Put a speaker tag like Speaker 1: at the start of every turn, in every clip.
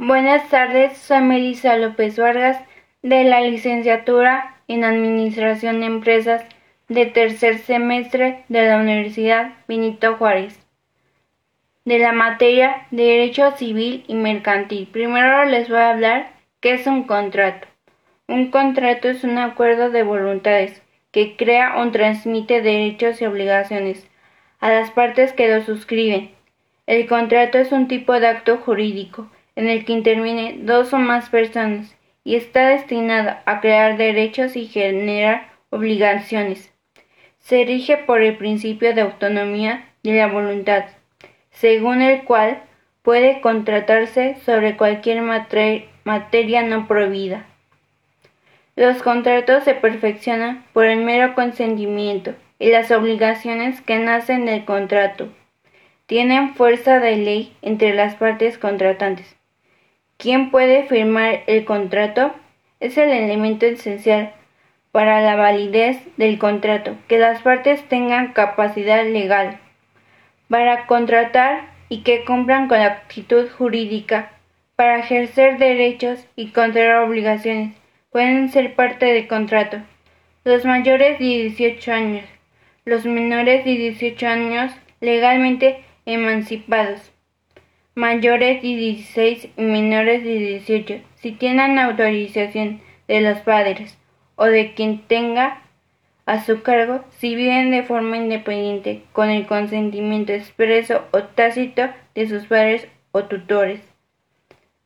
Speaker 1: Buenas tardes, soy Melissa López Vargas de la licenciatura en Administración de Empresas de tercer semestre de la Universidad Benito Juárez, de la materia de Derecho Civil y Mercantil. Primero les voy a hablar qué es un contrato. Un contrato es un acuerdo de voluntades que crea o transmite derechos y obligaciones a las partes que lo suscriben. El contrato es un tipo de acto jurídico en el que intervienen dos o más personas y está destinado a crear derechos y generar obligaciones se rige por el principio de autonomía de la voluntad, según el cual puede contratarse sobre cualquier materia no prohibida. Los contratos se perfeccionan por el mero consentimiento y las obligaciones que nacen del contrato tienen fuerza de ley entre las partes contratantes. ¿Quién puede firmar el contrato? Es el elemento esencial para la validez del contrato, que las partes tengan capacidad legal para contratar y que cumplan con la actitud jurídica para ejercer derechos y contraer obligaciones. Pueden ser parte del contrato. Los mayores de 18 años, los menores de 18 años legalmente emancipados, mayores de 16 y menores de 18, si tienen autorización de los padres o de quien tenga a su cargo si viven de forma independiente con el consentimiento expreso o tácito de sus padres o tutores.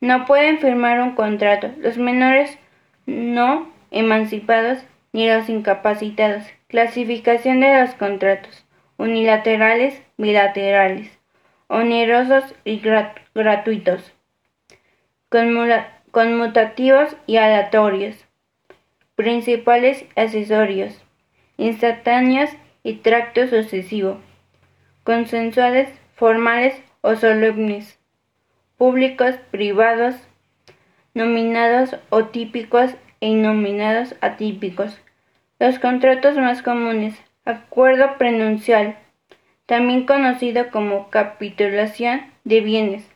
Speaker 1: No pueden firmar un contrato los menores no emancipados ni los incapacitados. Clasificación de los contratos unilaterales, bilaterales, onerosos y gratuitos, conmutativos y aleatorios principales accesorios, instantáneos y tracto sucesivo, consensuales, formales o solemnes, públicos, privados, nominados o típicos e innominados atípicos. Los contratos más comunes, acuerdo prenuncial, también conocido como capitulación de bienes,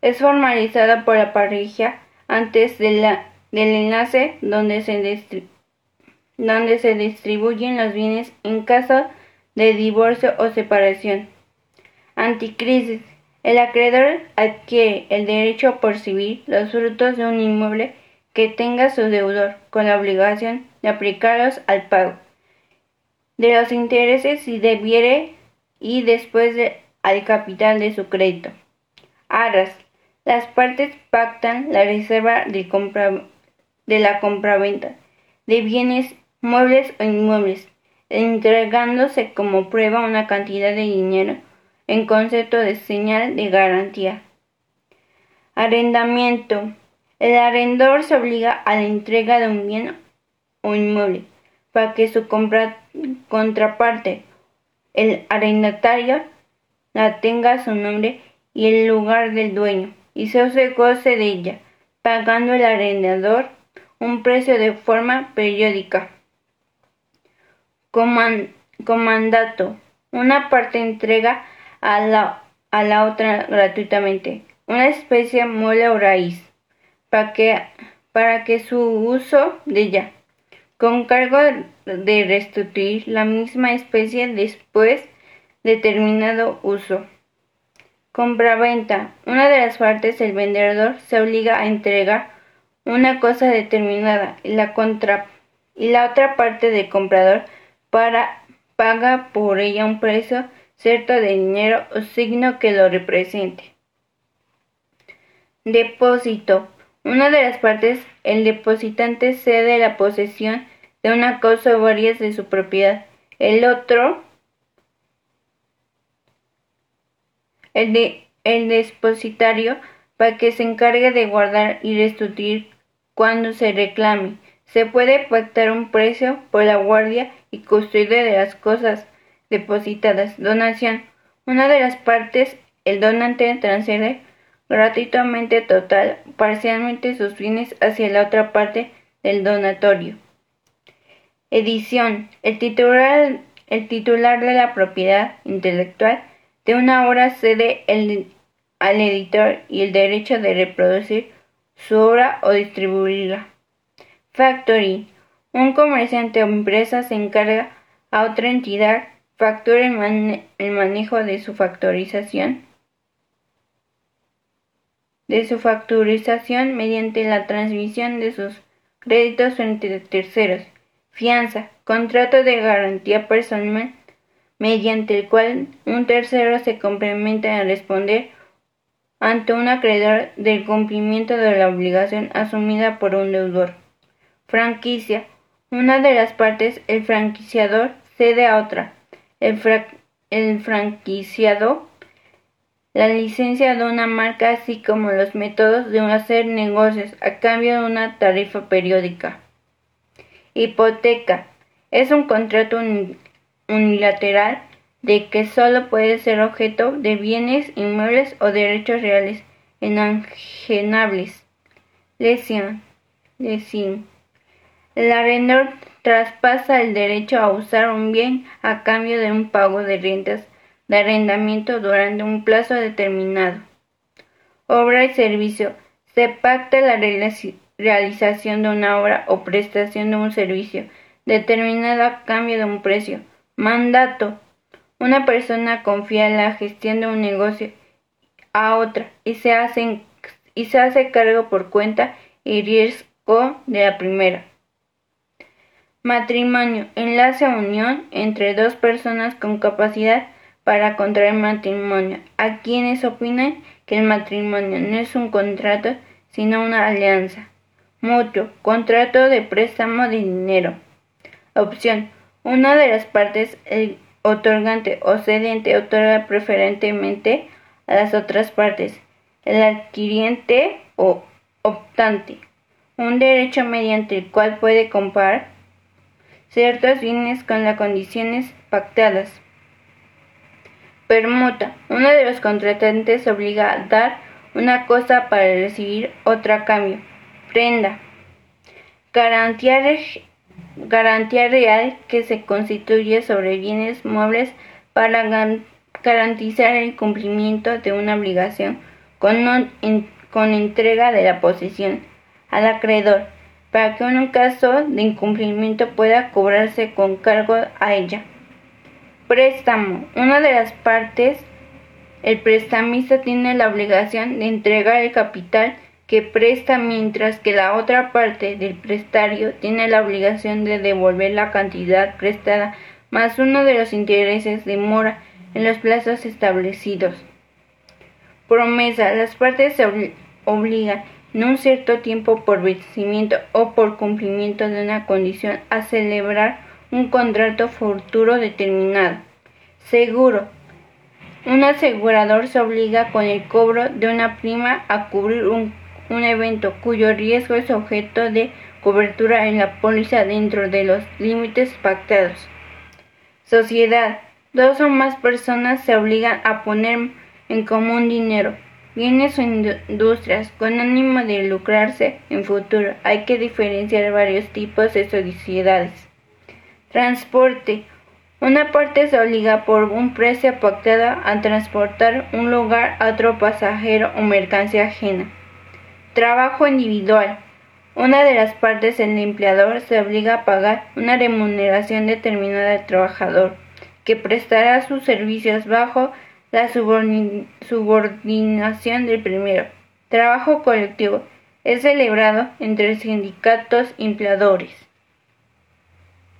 Speaker 1: es formalizado por la pareja antes de la del enlace donde se, donde se distribuyen los bienes en caso de divorcio o separación. Anticrisis. El acreedor adquiere el derecho a percibir los frutos de un inmueble que tenga su deudor, con la obligación de aplicarlos al pago de los intereses si debiere y después al capital de su crédito. Arras. Las partes pactan la reserva de compra de la compraventa de bienes muebles o inmuebles, entregándose como prueba una cantidad de dinero en concepto de señal de garantía. Arrendamiento. El arrendador se obliga a la entrega de un bien o inmueble para que su contraparte, el arrendatario, la tenga su nombre y el lugar del dueño y se goce de ella, pagando el arrendador un precio de forma periódica. comandato. Una parte entrega a la, a la otra gratuitamente una especie muele o raíz para que, para que su uso de ella con cargo de restituir la misma especie después de terminado uso. Compraventa. Una de las partes, el vendedor, se obliga a entregar una cosa determinada y la, otra parte del comprador para, paga por ella un precio cierto de dinero o signo que lo represente. Depósito. Una de las partes, el depositante cede la posesión de una cosa o varias de su propiedad. El otro, el, de, el depositario, para que se encargue de guardar y restituir cuando se reclame. Se puede pactar un precio por la guardia y custodia de las cosas depositadas. Donación. Una de las partes, el donante transfiere gratuitamente total parcialmente sus bienes hacia la otra parte del donatorio. Edición. El titular, el titular de la propiedad intelectual de una obra cede el, al editor y el derecho de reproducir su obra o distribuirla. Factory. Un comerciante o empresa se encarga a otra entidad factura el, manejo de su factorización de su facturización mediante la transmisión de sus créditos a terceros. Fianza. Contrato de garantía personal mediante el cual un tercero se complementa a responder ante un acreedor del cumplimiento de la obligación asumida por un deudor. Franquicia. Una de las partes, el franquiciador, cede a otra. El, el franquiciado la licencia de una marca así como los métodos de hacer negocios a cambio de una tarifa periódica. Hipoteca. Es un contrato unilateral de que solo puede ser objeto de bienes inmuebles o derechos reales enajenables. Lesión. Lesión. El arrendador traspasa el derecho a usar un bien a cambio de un pago de rentas de arrendamiento durante un plazo determinado. Obra y servicio. Se pacta la realización de una obra o prestación de un servicio determinado a cambio de un precio. Mandato. Una persona confía la gestión de un negocio a otra y se hace, y se hace cargo por cuenta y riesgo de la primera. Matrimonio. Enlace a unión entre dos personas con capacidad para contraer matrimonio. A quienes opinan que el matrimonio no es un contrato, sino una alianza. Mutuo. Contrato de préstamo de dinero. Opción. Una de las partes, el otorgante o cedente, otorga preferentemente a las otras partes. El adquiriente o optante. Un derecho mediante el cual puede comprar ciertos bienes con las condiciones pactadas. Permuta. Uno de los contratantes obliga a dar una cosa para recibir otra a cambio. Prenda. Garantía real que se constituye sobre bienes muebles para garantizar el cumplimiento de una obligación con, con entrega de la posesión al acreedor, para que en un caso de incumplimiento pueda cobrarse con cargo a ella. Préstamo. Una de las partes, el prestamista tiene la obligación de entregar el capital que presta mientras que la otra parte del prestario tiene la obligación de devolver la cantidad prestada más uno de los intereses de mora en los plazos establecidos. Promesa. Las partes se obligan en un cierto tiempo por vencimiento o por cumplimiento de una condición a celebrar un contrato futuro determinado. Seguro. Un asegurador se obliga con el cobro de una prima a cubrir un un evento cuyo riesgo es objeto de cobertura en la póliza dentro de los límites pactados. Sociedad. Dos o más personas se obligan a poner en común dinero, bienes o industrias con ánimo de lucrarse en futuro. Hay que diferenciar varios tipos de sociedades. Transporte. Una parte se obliga por un precio pactado a transportar un lugar a otro pasajero o mercancía ajena. Trabajo individual. Una de las partes, el empleador, se obliga a pagar una remuneración determinada al trabajador, que prestará sus servicios bajo la subordinación del primero. Trabajo colectivo. Es celebrado entre sindicatos empleadores.